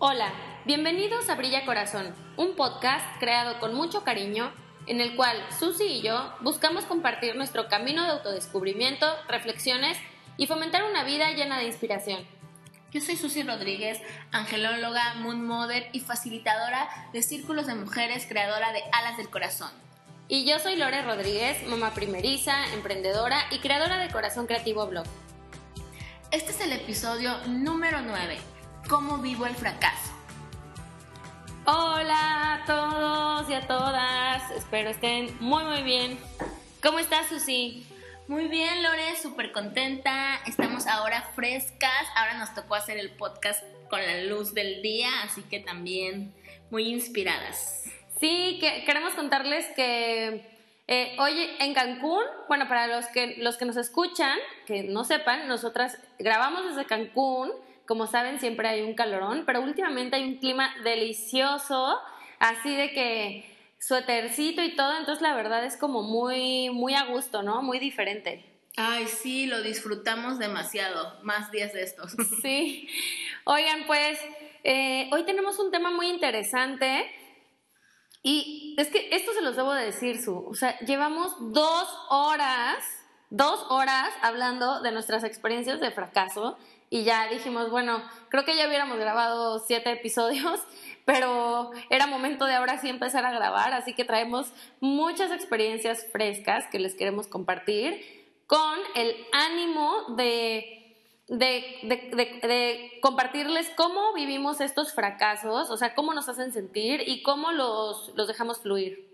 Hola, bienvenidos a Brilla Corazón, un podcast creado con mucho cariño en el cual Susi y yo buscamos compartir nuestro camino de autodescubrimiento, reflexiones y fomentar una vida llena de inspiración. Yo soy Susi Rodríguez, angelóloga, moon mother y facilitadora de círculos de mujeres, creadora de Alas del Corazón. Y yo soy Lore Rodríguez, mamá primeriza, emprendedora y creadora de Corazón Creativo Blog. Este es el episodio número 9 ¿Cómo vivo el fracaso? Hola a todos y a todas, espero estén muy muy bien. ¿Cómo estás Susi? Muy bien, Lore, súper contenta. Estamos ahora frescas. Ahora nos tocó hacer el podcast con la luz del día, así que también muy inspiradas. Sí, que queremos contarles que eh, hoy en Cancún, bueno, para los que, los que nos escuchan, que no sepan, nosotras grabamos desde Cancún como saben, siempre hay un calorón, pero últimamente hay un clima delicioso, así de que suétercito y todo, entonces la verdad es como muy, muy a gusto, ¿no? Muy diferente. Ay, sí, lo disfrutamos demasiado, más días de estos. Sí. Oigan, pues eh, hoy tenemos un tema muy interesante y es que esto se los debo de decir, Su. O sea, llevamos dos horas, dos horas hablando de nuestras experiencias de fracaso y ya dijimos, bueno, creo que ya hubiéramos grabado siete episodios, pero era momento de ahora sí empezar a grabar, así que traemos muchas experiencias frescas que les queremos compartir con el ánimo de, de, compartirles cómo vivimos estos fracasos, o sea, cómo nos hacen sentir y cómo los, los dejamos fluir.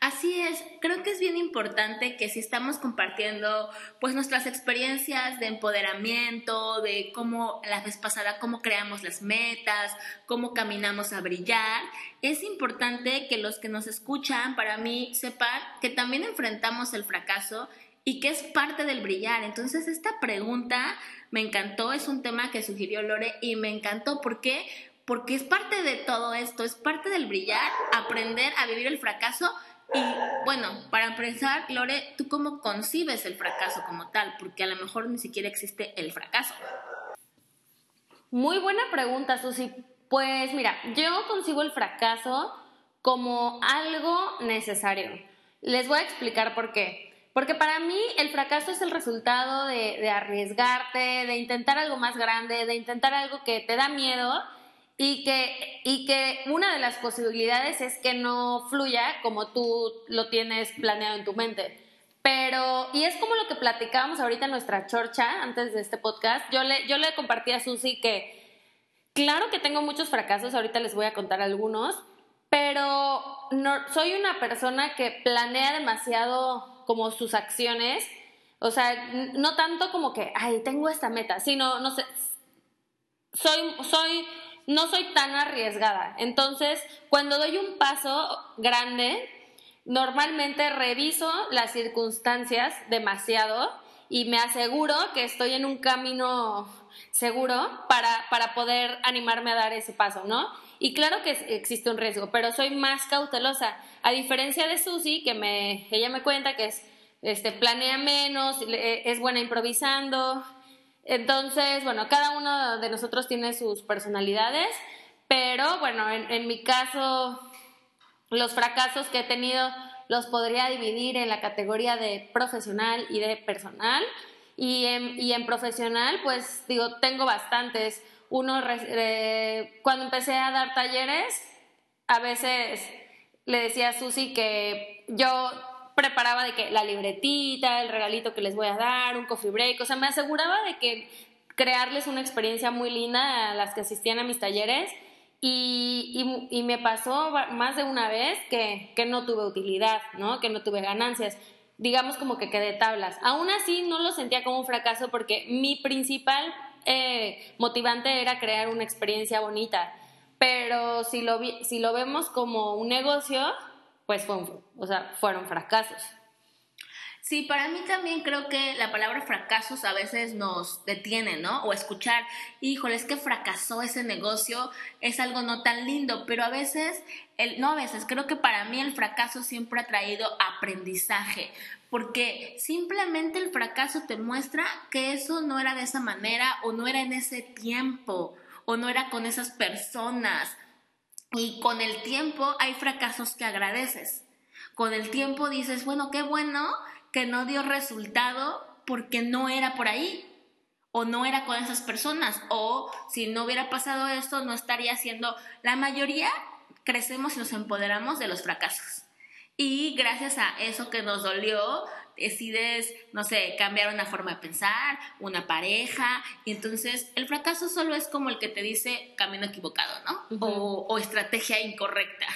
Así es, creo que es bien importante que si estamos compartiendo pues nuestras experiencias de empoderamiento, de cómo la vez pasada, cómo creamos las metas, cómo caminamos a brillar, es importante que los que nos escuchan, para mí, sepan que también enfrentamos el fracaso y que es parte del brillar. Entonces, esta pregunta me encantó, es un tema que sugirió Lore y me encantó. ¿Por qué? Porque es parte de todo esto, es parte del brillar, aprender a vivir el fracaso y bueno, para empezar, Lore, ¿tú cómo concibes el fracaso como tal? Porque a lo mejor ni siquiera existe el fracaso. Muy buena pregunta, Susi. Pues mira, yo concibo el fracaso como algo necesario. Les voy a explicar por qué. Porque para mí el fracaso es el resultado de, de arriesgarte, de intentar algo más grande, de intentar algo que te da miedo y que, y que una de las posibilidades es que no fluya como tú lo tienes planeado en tu mente. Pero, y es como lo que platicábamos ahorita en nuestra chorcha antes de este podcast. Yo le, yo le compartí a Susi que, claro que tengo muchos fracasos, ahorita les voy a contar algunos, pero soy una persona que planea demasiado como sus acciones. O sea, no tanto como que, ay, tengo esta meta, sino, no sé, soy, soy no soy tan arriesgada. Entonces, cuando doy un paso grande, normalmente reviso las circunstancias demasiado y me aseguro que estoy en un camino seguro para, para poder animarme a dar ese paso, ¿no? Y claro que existe un riesgo, pero soy más cautelosa. A diferencia de Susi, que me, ella me cuenta que es, este, planea menos, es buena improvisando, entonces, bueno, cada uno de nosotros tiene sus personalidades, pero bueno, en, mi caso, los fracasos que he tenido los podría dividir en la categoría de profesional y de personal. Y en, y en profesional, pues digo, tengo bastantes. Uno, cuando empecé a dar talleres, a veces le decía a Susi que yo preparaba de que la libretita, el regalito que les voy a dar, un coffee break, o sea, me aseguraba de que crearles una experiencia muy linda a las que asistían a mis talleres y, y, me pasó más de una vez que, que, no tuve utilidad, ¿no? Que no tuve ganancias. Digamos como que quedé tablas. Aún así no lo sentía como un fracaso porque mi principal eh, motivante era crear una experiencia bonita. Pero si lo, si lo vemos como un negocio, pues fue o sea, fueron fracasos. Sí, para mí también creo que la palabra fracasos a veces nos detiene, ¿no? O escuchar, híjole, es que fracasó ese negocio, es algo no tan lindo, pero a veces, el, no a veces, creo que para mí el fracaso siempre ha traído aprendizaje, porque simplemente el fracaso te muestra que eso no era de esa manera o no era en ese tiempo o no era con esas personas. Y con el tiempo hay fracasos que agradeces. Con el tiempo dices, bueno, qué bueno que no dio resultado porque no era por ahí o no era con esas personas o si no hubiera pasado esto no estaría haciendo la mayoría crecemos y nos empoderamos de los fracasos y gracias a eso que nos dolió decides, no sé, cambiar una forma de pensar, una pareja, y entonces el fracaso solo es como el que te dice camino equivocado, ¿no? o, estrategia incorrecta.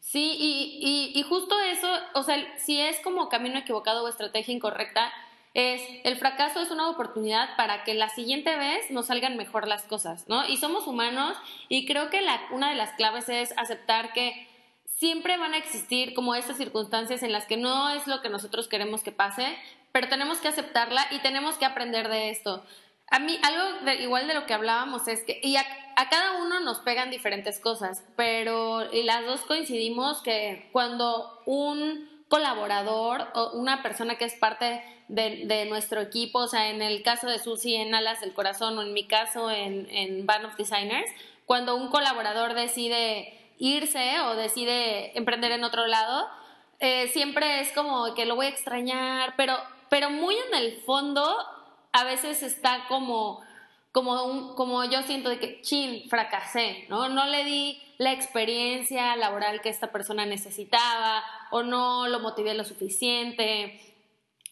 Sí, y, y, justo eso, o sea, si es como camino equivocado o estrategia incorrecta, es el fracaso es una oportunidad para que la siguiente vez nos salgan mejor las cosas, ¿no? Y somos humanos y creo que la, una de las claves es aceptar que siempre van a existir como estas circunstancias en las que no es lo que nosotros queremos que pase, pero tenemos que aceptarla y tenemos que aprender de esto. A mí, algo igual de lo que hablábamos es que, y a, cada uno nos pegan diferentes cosas, pero las dos coincidimos que cuando un colaborador o una persona que es parte de, nuestro equipo, o sea, en el caso de Susi en Alas del Corazón o en mi caso en, en Band of Designers, cuando un colaborador decide irse o decide emprender en otro lado, eh, siempre es como que lo voy a extrañar, pero, pero muy en el fondo a veces está como, como, un, como yo siento de que, chin, fracasé, ¿no? No le di la experiencia laboral que esta persona necesitaba o no lo motivé lo suficiente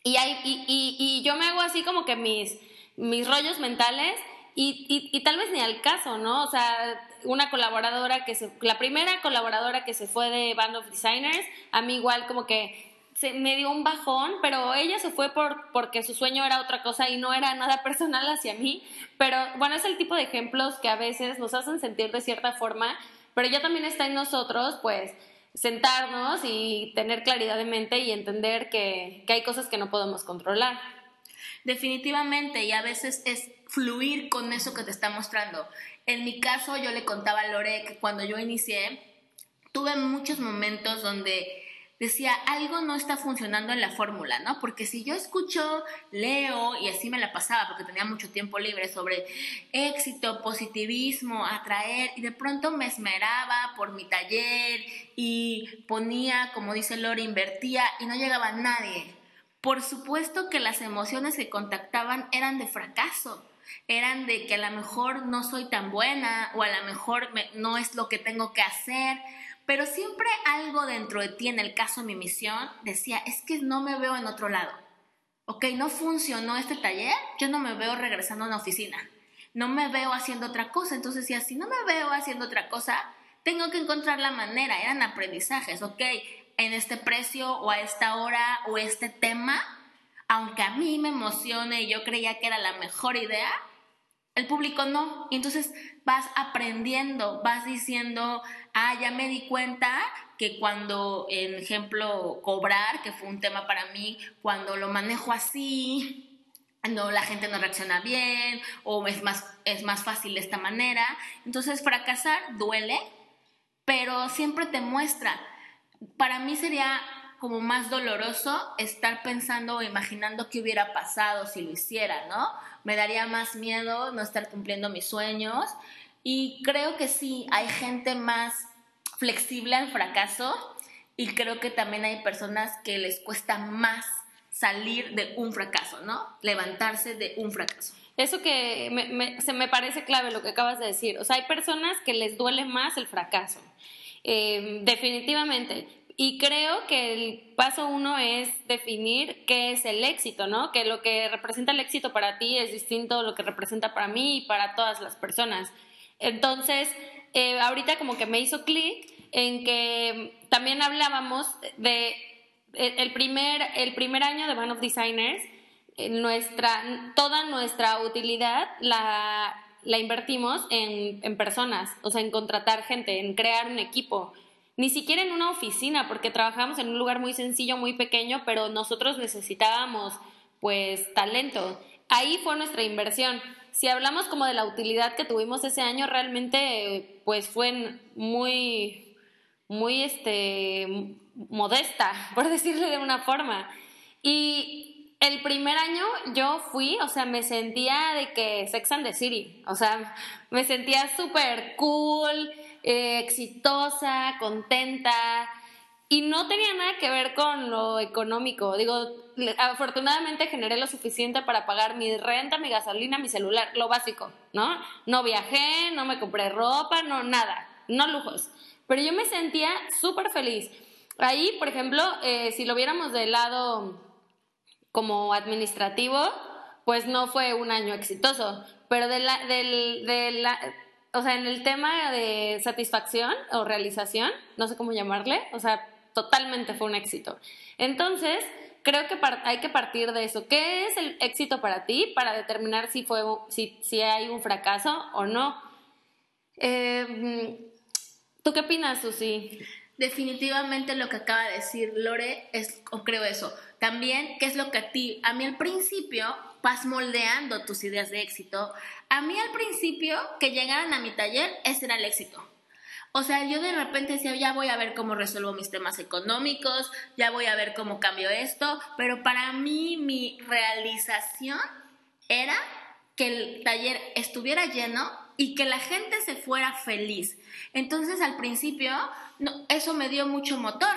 y, hay, y, y, yo me hago así como que mis, mis rollos mentales y, y, tal vez ni al caso, ¿no? O sea, una colaboradora que se, la primera colaboradora que se fue de Band of Designers, a mí igual como que se, me dio un bajón, pero ella se fue por, porque su sueño era otra cosa y no era nada personal hacia mí. Pero bueno, es el tipo de ejemplos que a veces nos hacen sentir de cierta forma, pero ya también está en nosotros, pues, sentarnos y tener claridad de mente y entender que, hay cosas que no podemos controlar. Definitivamente, y a veces es fluir con eso que te está mostrando. En mi caso, yo le contaba a Lore que cuando yo inicié, tuve muchos momentos donde decía, algo no está funcionando en la fórmula, ¿no? Porque si yo escucho, leo, y así me la pasaba, porque tenía mucho tiempo libre sobre éxito, positivismo, atraer, y de pronto me esmeraba por mi taller y ponía, como dice Lore, invertía y no llegaba nadie. Por supuesto que las emociones que contactaban eran de fracaso, eran de que a lo mejor no soy tan buena o a lo mejor no es lo que tengo que hacer, pero siempre algo dentro de ti, en el caso de mi misión, decía, es que no me veo en otro lado. Ok, no funcionó este taller, yo no me veo regresando a una oficina, no me veo haciendo otra cosa. Entonces, si así no me veo haciendo otra cosa, tengo que encontrar la manera, eran aprendizajes, ok, en este precio o a esta hora o este tema, aunque a mí me emocione y yo creía que era la mejor idea, el público no. Y entonces vas aprendiendo, vas diciendo, ah, ya me di cuenta que cuando, en ejemplo, cobrar, que fue un tema para mí, cuando lo manejo así, no, la gente no reacciona bien o es más, es más fácil de esta manera. Entonces, fracasar duele, pero siempre te muestra. Para mí sería como más doloroso estar pensando o imaginando qué hubiera pasado si lo hiciera, ¿no? Me daría más miedo no estar cumpliendo mis sueños y creo que sí, hay gente más flexible al fracaso y creo que también hay personas que les cuesta más salir de un fracaso, ¿no? Levantarse de un fracaso. Eso que se me parece clave lo que acabas de decir. O sea, hay personas que les duele más el fracaso. Eh, definitivamente. Y creo que el paso uno es definir qué es el éxito, ¿no? Que lo que representa el éxito para ti es distinto a lo que representa para mí y para todas las personas. Entonces, eh, ahorita como que me hizo clic en que también hablábamos de eh, el primer, el primer año de Band of Designers, eh, nuestra, toda nuestra utilidad la, la invertimos en, en personas, o sea, en contratar gente, en crear un equipo ni siquiera en una oficina, porque trabajamos en un lugar muy sencillo, muy pequeño, pero nosotros necesitábamos pues talento. Ahí fue nuestra inversión. Si hablamos como de la utilidad que tuvimos ese año, realmente pues fue muy, muy este, modesta, por decirle de una forma. Y el primer año yo fui, o sea, me sentía de que Sex and the City, o sea, me sentía súper cool, eh, exitosa, contenta, y no tenía nada que ver con lo económico. Digo, afortunadamente generé lo suficiente para pagar mi renta, mi gasolina, mi celular, lo básico, ¿no? No viajé, no me compré ropa, no nada, no lujos. Pero yo me sentía súper feliz. Ahí, por ejemplo, eh, si lo viéramos del lado como administrativo, pues no fue un año exitoso. Pero de la, del, o sea, en el tema de satisfacción o realización, no sé cómo llamarle, o sea, totalmente fue un éxito. Entonces, creo que hay que partir de eso. ¿Qué es el éxito para ti para determinar si, fue, si, si hay un fracaso o no? Eh, ¿Tú qué opinas, Susi? Definitivamente lo que acaba de decir Lore es, o creo eso. También, ¿qué es lo que a ti, a mí al principio, vas moldeando tus ideas de éxito? A mí al principio, que llegaran a mi taller, ese era el éxito. O sea, yo de repente decía, ya voy a ver cómo resuelvo mis temas económicos, ya voy a ver cómo cambio esto, pero para mí mi realización era que el taller estuviera lleno y que la gente se fuera feliz. Entonces al principio eso me dio mucho motor,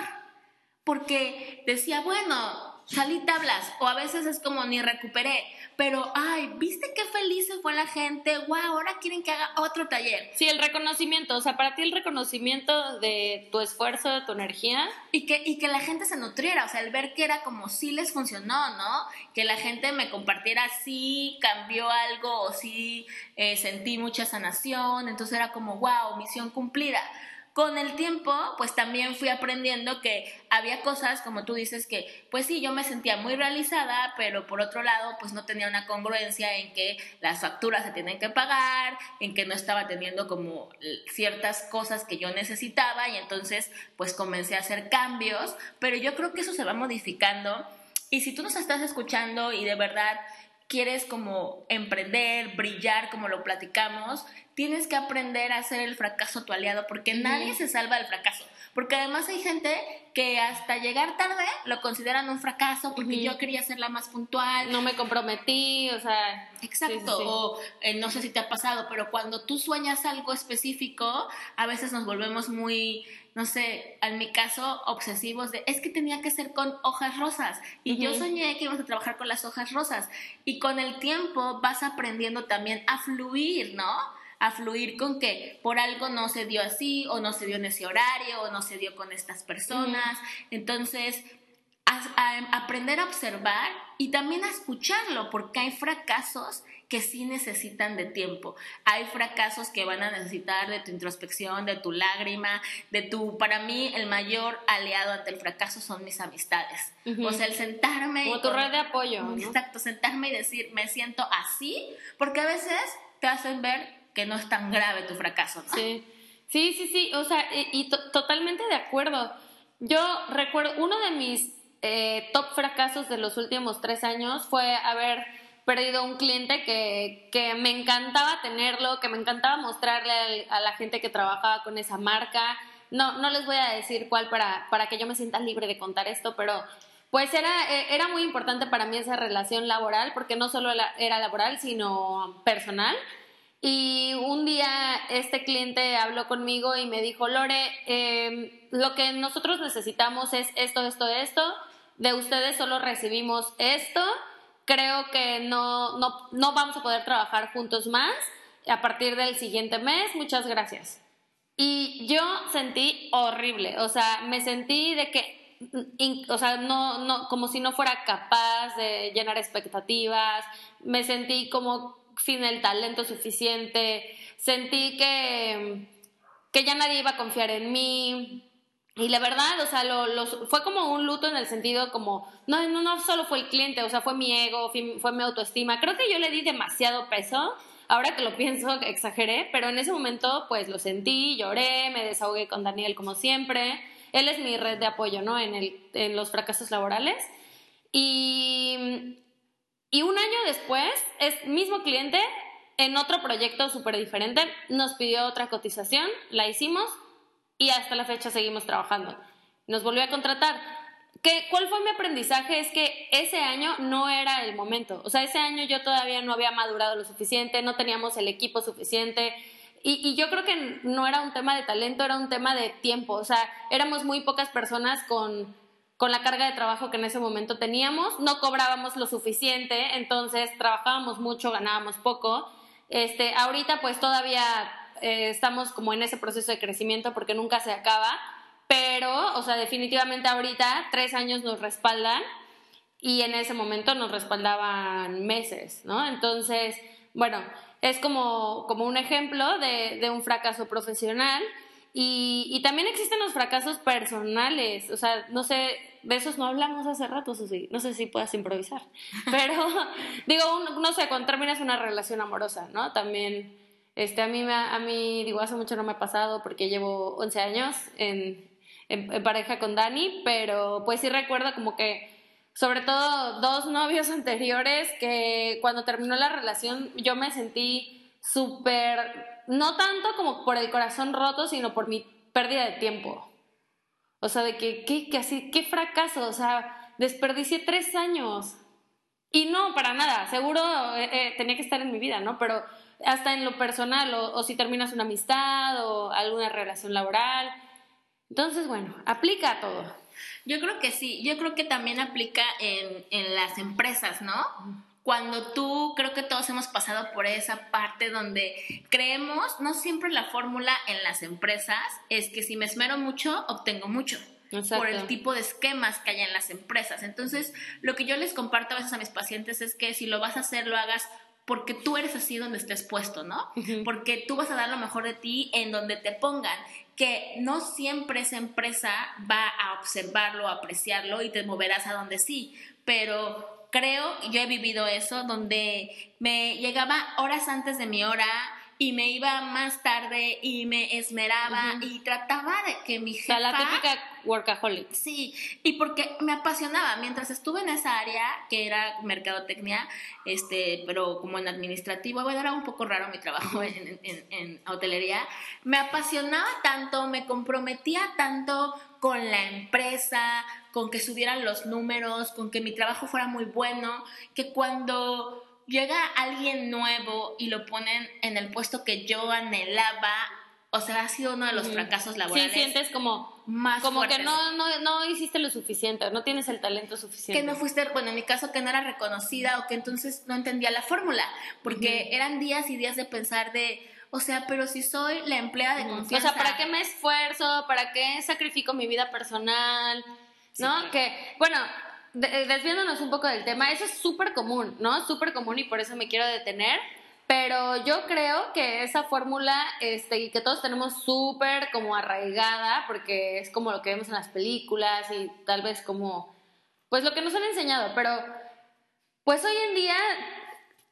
porque decía, bueno, salí tablas o a veces es como ni recuperé, pero ay, ¿viste qué feliz fue la gente? Wow, ahora quieren que haga otro taller. Sí, el reconocimiento, o sea, para ti el reconocimiento de tu esfuerzo, de tu energía. Y que, y que la gente se nutriera, o sea, el ver que era como sí les funcionó, ¿no? Que la gente me compartiera sí cambió algo o sí eh, sentí mucha sanación, entonces era como, wow, misión cumplida con el tiempo, pues también fui aprendiendo que había cosas, como tú dices, que pues sí, yo me sentía muy realizada, pero por otro lado, pues no tenía una congruencia en que las facturas se tienen que pagar, en que no estaba teniendo como ciertas cosas que yo necesitaba y entonces pues comencé a hacer cambios, pero yo creo que eso se va modificando y si tú nos estás escuchando y de verdad quieres como emprender, brillar, como lo platicamos, tienes que aprender a hacer el fracaso tu aliado, porque nadie se salva del fracaso. Porque además hay gente que hasta llegar tarde lo consideran un fracaso porque yo quería ser la más puntual. No me comprometí, o sea. Exacto. O eh, no sé si te ha pasado, pero cuando tú sueñas algo específico, a veces nos volvemos muy no sé, en mi caso, obsesivos de, es que tenía que ser con hojas rosas. Y yo soñé que íbamos a trabajar con las hojas rosas. Y con el tiempo vas aprendiendo también a fluir, ¿no? A fluir con que por algo no se dio así, o no se dio en ese horario, o no se dio con estas personas. Entonces, a, aprender a observar y también a escucharlo, porque hay fracasos que sí necesitan de tiempo. Hay fracasos que van a necesitar de tu introspección, de tu lágrima, de tu, para mí, el mayor aliado ante el fracaso son mis amistades. O sea, el sentarme... Como tu red de apoyo. Exacto, sentarme y decir, me siento así, porque a veces te hacen ver que no es tan grave tu fracaso. Sí, sí, sí, sí, o sea, y, totalmente de acuerdo. Yo recuerdo, uno de mis eh, top fracasos de los últimos tres años fue haber perdido un cliente que, que, me encantaba tenerlo, que me encantaba mostrarle a la gente que trabajaba con esa marca. No, no les voy a decir cuál para, para que yo me sienta libre de contar esto, pero pues era, e, era muy importante para mí esa relación laboral, porque no solo era laboral, sino personal. Y un día este cliente habló conmigo y me dijo, Lore, em, lo que nosotros necesitamos es esto, esto, esto. De ustedes solo recibimos esto creo que no, no, no vamos a poder trabajar juntos más a partir del siguiente mes. Muchas gracias. Y yo sentí horrible, o sea, me sentí de que, o sea, no, no, como si no fuera capaz de llenar expectativas, me sentí como sin el talento suficiente, sentí que, que ya nadie iba a confiar en mí, y la verdad, o sea, lo, fue como un luto en el sentido como, no, no, no solo fue el cliente, o sea, fue mi ego, fue, mi autoestima. Creo que yo le di demasiado peso. Ahora que lo pienso, exageré, pero en ese momento, pues lo sentí, lloré, me desahogué con Daniel como siempre. Él es mi red de apoyo, ¿no? En, el, en los fracasos laborales. Y, y un año después, es mismo cliente, en otro proyecto súper diferente, nos pidió otra cotización, la hicimos, y hasta la fecha seguimos trabajando. Nos volvió a contratar. ¿qué, ¿cuál fue mi aprendizaje? Es que ese año no era el momento. O sea, ese año yo todavía no había madurado lo suficiente, no teníamos el equipo suficiente. Y, y, yo creo que no era un tema de talento, era un tema de tiempo. O sea, éramos muy pocas personas con, con la carga de trabajo que en ese momento teníamos. No cobrábamos lo suficiente, entonces trabajábamos mucho, ganábamos poco. Este, ahorita pues todavía eh, estamos como en ese proceso de crecimiento porque nunca se acaba, pero, o sea, definitivamente ahorita tres años nos respaldan y en ese momento nos respaldaban meses, ¿no? Entonces, bueno, es como, como un ejemplo de, de un fracaso profesional y, y, también existen los fracasos personales, o sea, no sé, de esos no hablamos hace rato, Susi, no sé si puedas improvisar, pero digo, no sé, cuando terminas una relación amorosa, ¿no? También, este, a mí, me, a mí, digo, hace mucho no me ha pasado porque llevo 11 años en, en, en pareja con Dani, pero pues sí recuerdo como que sobre todo dos novios anteriores que cuando terminó la relación yo me sentí súper no tanto como por el corazón roto, sino por mi pérdida de tiempo. O sea, de que, qué así, qué fracaso, o sea, desperdicié tres años. Y no, para nada, seguro eh, eh, tenía que estar en mi vida, ¿no? Pero hasta en lo personal, o, o, si terminas una amistad o alguna relación laboral. Entonces, bueno, aplica a todo. Yo creo que sí, yo creo que también aplica en, en las empresas, ¿no? Cuando tú, creo que todos hemos pasado por esa parte donde creemos, no siempre la fórmula en las empresas es que si me esmero mucho, obtengo mucho. Exacto. Por el tipo de esquemas que hay en las empresas. Entonces, lo que yo les comparto a veces a mis pacientes es que si lo vas a hacer, lo hagas porque tú eres así donde estés puesto, ¿no? Uh -huh. Porque tú vas a dar lo mejor de ti en donde te pongan, que no siempre esa empresa va a observarlo, a apreciarlo y te moverás a donde sí, pero creo, yo he vivido eso, donde me llegaba horas antes de mi hora y me iba más tarde y me esmeraba uh -huh. y trataba de que mi jefa... O sea, la típica workaholic. Sí, y porque me apasionaba. Mientras estuve en esa área, que era mercadotecnia, este, pero como en administrativo, bueno, era un poco raro mi trabajo en, en, en hotelería, me apasionaba tanto, me comprometía tanto con la empresa, con que subieran los números, con que mi trabajo fuera muy bueno, que cuando llega alguien nuevo y lo ponen en el puesto que yo anhelaba, o sea, ha sido uno de los fracasos laborales. Sí, sientes como más como fuertes. que no, no, no hiciste lo suficiente, no tienes el talento suficiente. Que no fuiste, bueno, en mi caso que no era reconocida o que entonces no entendía la fórmula, porque uh -huh. eran días y días de pensar de, o sea, pero si soy la empleada de uh -huh. confianza. O sea, ¿para qué me esfuerzo? ¿Para qué sacrifico mi vida personal? ¿No? Que, bueno, desviándonos un poco del tema, eso es súper común, ¿no? Súper común y por eso me quiero detener. Pero yo creo que esa fórmula, este, que todos tenemos súper como arraigada, porque es como lo que vemos en las películas y tal vez como, pues lo que nos han enseñado, pero pues hoy en día,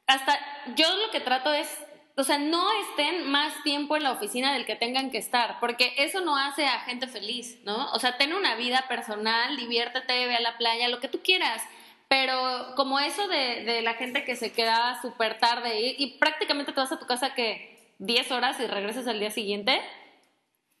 hasta yo lo que trato es, o sea, no estén más tiempo en la oficina del que tengan que estar, porque eso no hace a gente feliz, ¿no? O sea, ten una vida personal, diviértete, ve a la playa, lo que tú quieras pero como eso de, la gente que se queda súper tarde y, y, prácticamente te vas a tu casa que 10 horas y regresas al día siguiente.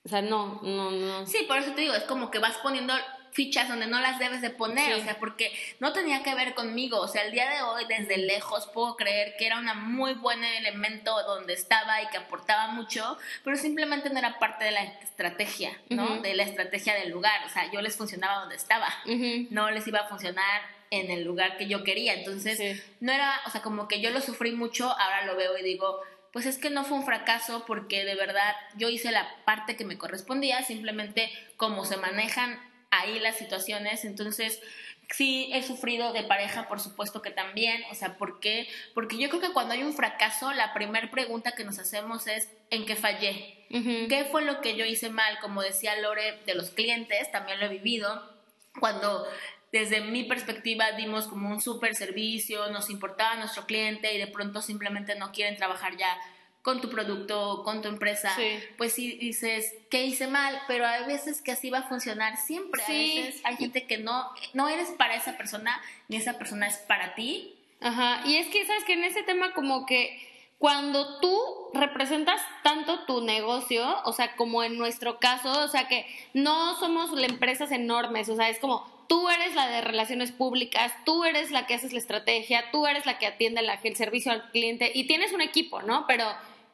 O sea, no, no, no. Sí, por eso te digo, es como que vas poniendo fichas donde no las debes de poner, sí. o sea, porque no tenía que ver conmigo, o sea, el día de hoy desde lejos puedo creer que era un muy buen elemento donde estaba y que aportaba mucho, pero simplemente no era parte de la estrategia, ¿no? Uh -huh. De la estrategia del lugar, o sea, yo les funcionaba donde estaba, uh -huh. no les iba a funcionar en el lugar que yo quería. Entonces, sí. no era, o sea, como que yo lo sufrí mucho, ahora lo veo y digo, pues es que no fue un fracaso porque de verdad yo hice la parte que me correspondía, simplemente como se manejan ahí las situaciones, entonces sí he sufrido de pareja, por supuesto que también, o sea, ¿por qué? Porque yo creo que cuando hay un fracaso, la primera pregunta que nos hacemos es ¿en qué fallé? Uh -huh. ¿Qué fue lo que yo hice mal? Como decía Lore de los clientes, también lo he vivido, cuando desde mi perspectiva dimos como un super servicio, nos importaba nuestro cliente y de pronto simplemente no quieren trabajar ya con tu producto, con tu empresa, sí. pues sí dices, ¿qué hice mal? Pero hay veces que así va a funcionar siempre. Sí. A veces hay gente que no, no eres para esa persona, ni esa persona es para ti. Ajá, y es que, ¿sabes que En ese tema como que cuando tú representas tanto tu negocio, o sea, como en nuestro caso, o sea, que no somos empresas enormes, o sea, es como tú eres la de relaciones públicas, tú eres la que haces la estrategia, tú eres la que atiende el servicio al cliente y tienes un equipo, ¿no? Pero,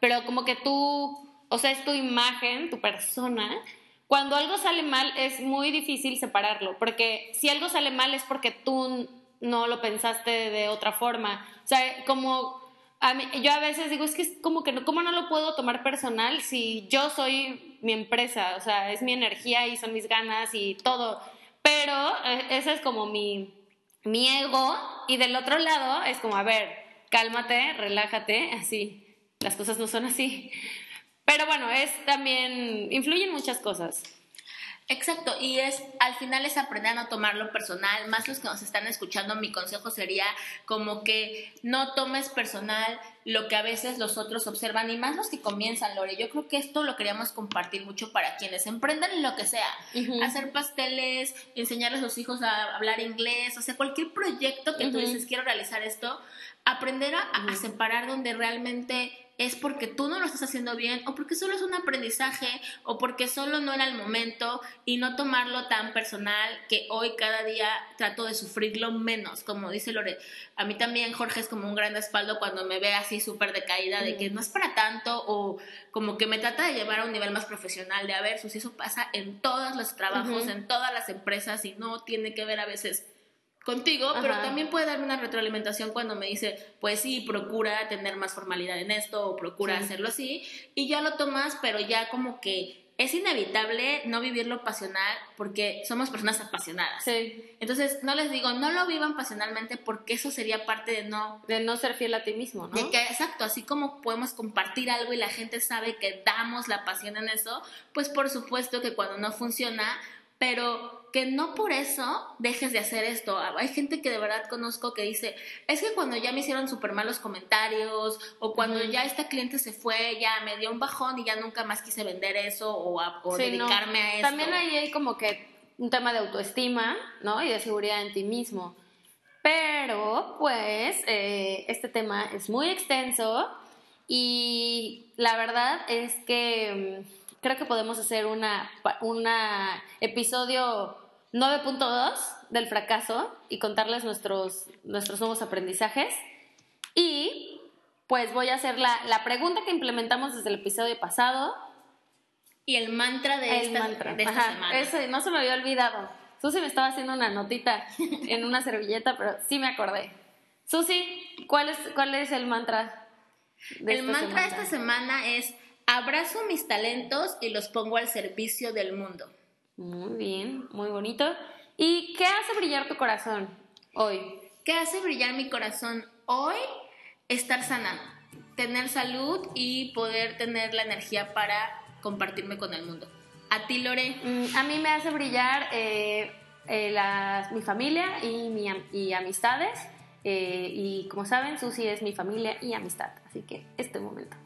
pero como que tú, o sea, es tu imagen, tu persona. Cuando algo sale mal es muy difícil separarlo, porque si algo sale mal es porque tú no lo pensaste de otra forma. O sea, como a mí, yo a veces digo, es que es como que no, ¿cómo no lo puedo tomar personal si yo soy mi empresa? O sea, es mi energía y son mis ganas y todo. Pero eh, ese es como mi, mi ego. Y del otro lado es como, a ver, cálmate, relájate, así. Las cosas no son así. Pero bueno, es también, influyen muchas cosas. Exacto, y es al final es aprender a no tomarlo personal, más los que nos están escuchando, mi consejo sería como que no tomes personal lo que a veces los otros observan y más los que comienzan, Lore. Yo creo que esto lo queríamos compartir mucho para quienes emprendan en lo que sea, hacer pasteles, enseñarles a los hijos a hablar inglés, o sea, cualquier proyecto que tú dices quiero realizar esto, aprender a separar donde realmente es porque tú no lo estás haciendo bien o porque solo es un aprendizaje o porque solo no era el momento y no tomarlo tan personal que hoy cada día trato de sufrirlo menos, como dice Lore. A mí también Jorge es como un gran respaldo cuando me ve así súper decaída de que no es para tanto o como que me trata de llevar a un nivel más profesional de a ver, si eso pasa en todos los trabajos, en todas las empresas y no tiene que ver a veces contigo, pero también puede darme una retroalimentación cuando me dice, pues sí, procura tener más formalidad en esto o procura hacerlo así, y ya lo tomas, pero ya como que es inevitable no vivirlo pasional porque somos personas apasionadas. Sí. Entonces, no les digo, no lo vivan pasionalmente porque eso sería parte de no... De no ser fiel a ti mismo, ¿no? De que, exacto, así como podemos compartir algo y la gente sabe que damos la pasión en eso, pues por supuesto que cuando no funciona, pero que no por eso dejes de hacer esto. Hay gente que de verdad conozco que dice, es que cuando ya me hicieron súper malos comentarios o cuando ya este cliente se fue, ya me dio un bajón y ya nunca más quise vender eso o, dedicarme a eso. También ahí hay como que un tema de autoestima, ¿no? Y de seguridad en ti mismo. Pero, pues, eh, este tema es muy extenso y la verdad es que mm, creo que podemos hacer una, una episodio 9.2 del fracaso y contarles nuestros, nuestros nuevos aprendizajes. Y pues voy a hacer la, la, pregunta que implementamos desde el episodio pasado. Y el mantra de, esta, mantra. de esta semana. Eso, no se me había olvidado. Susi me estaba haciendo una notita en una servilleta, pero sí me acordé. Susi, ¿cuál es, cuál es el mantra de El mantra de esta semana es abrazo mis talentos y los pongo al servicio del mundo. Muy bien, muy bonito. ¿Y qué hace brillar tu corazón hoy? ¿Qué hace brillar mi corazón hoy? Estar sana, tener salud y poder tener la energía para compartirme con el mundo. ¿A ti, Lore? Mm, a mí me hace brillar eh, eh, mi familia y, mi, y amistades. Eh, y como saben, Susi es mi familia y amistad. Así que este momento.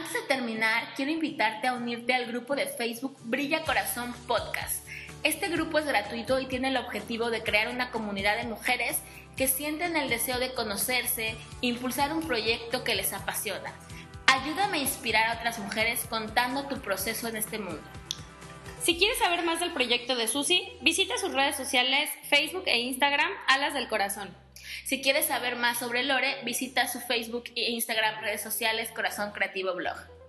Antes de terminar, quiero invitarte a unirte al grupo de Facebook Brilla Corazón Podcast. Este grupo es gratuito y tiene el objetivo de crear una comunidad de mujeres que sienten el deseo de conocerse e impulsar un proyecto que les apasiona. Ayúdame a inspirar a otras mujeres contando tu proceso en este mundo. Si quieres saber más del proyecto de Susi, visita sus redes sociales Facebook e Instagram Alas del Corazón. Si quieres saber más sobre Lore, visita su Facebook e Instagram redes sociales Corazón Creativo Blog.